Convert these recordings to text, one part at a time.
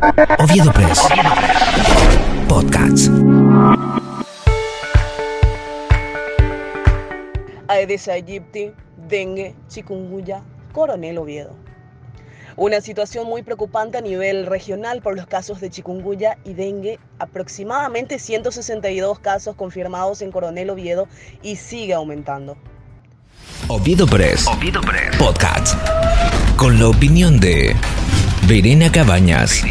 Oviedo Press. Podcast. Aedes aegypti, dengue, chikungunya, coronel Oviedo. Una situación muy preocupante a nivel regional por los casos de chikungunya y dengue, aproximadamente 162 casos confirmados en Coronel Oviedo y sigue aumentando. Oviedo Press. Oviedo Press. Podcast. Con la opinión de Verena Cabañas.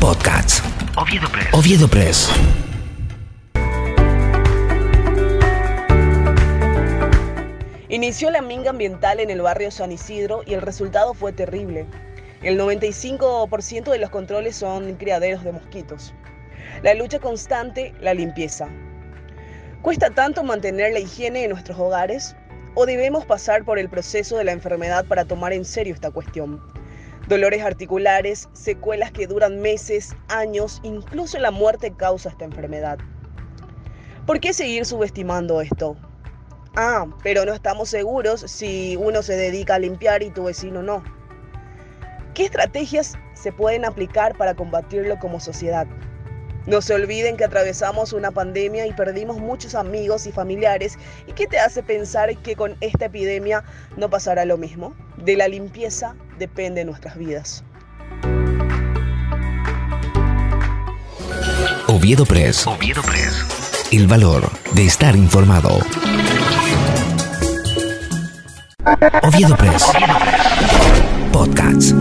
Podcast. Oviedo Press. Oviedo Press. Inició la minga ambiental en el barrio San Isidro y el resultado fue terrible. El 95% de los controles son criaderos de mosquitos. La lucha constante, la limpieza. ¿Cuesta tanto mantener la higiene en nuestros hogares? ¿O debemos pasar por el proceso de la enfermedad para tomar en serio esta cuestión? Dolores articulares, secuelas que duran meses, años, incluso la muerte causa esta enfermedad. ¿Por qué seguir subestimando esto? Ah, pero no estamos seguros si uno se dedica a limpiar y tu vecino no. ¿Qué estrategias se pueden aplicar para combatirlo como sociedad? No se olviden que atravesamos una pandemia y perdimos muchos amigos y familiares. ¿Y qué te hace pensar que con esta epidemia no pasará lo mismo? De la limpieza depende nuestras vidas. Oviedo Press. Oviedo Press. El valor de estar informado. Oviedo Press. Podcast.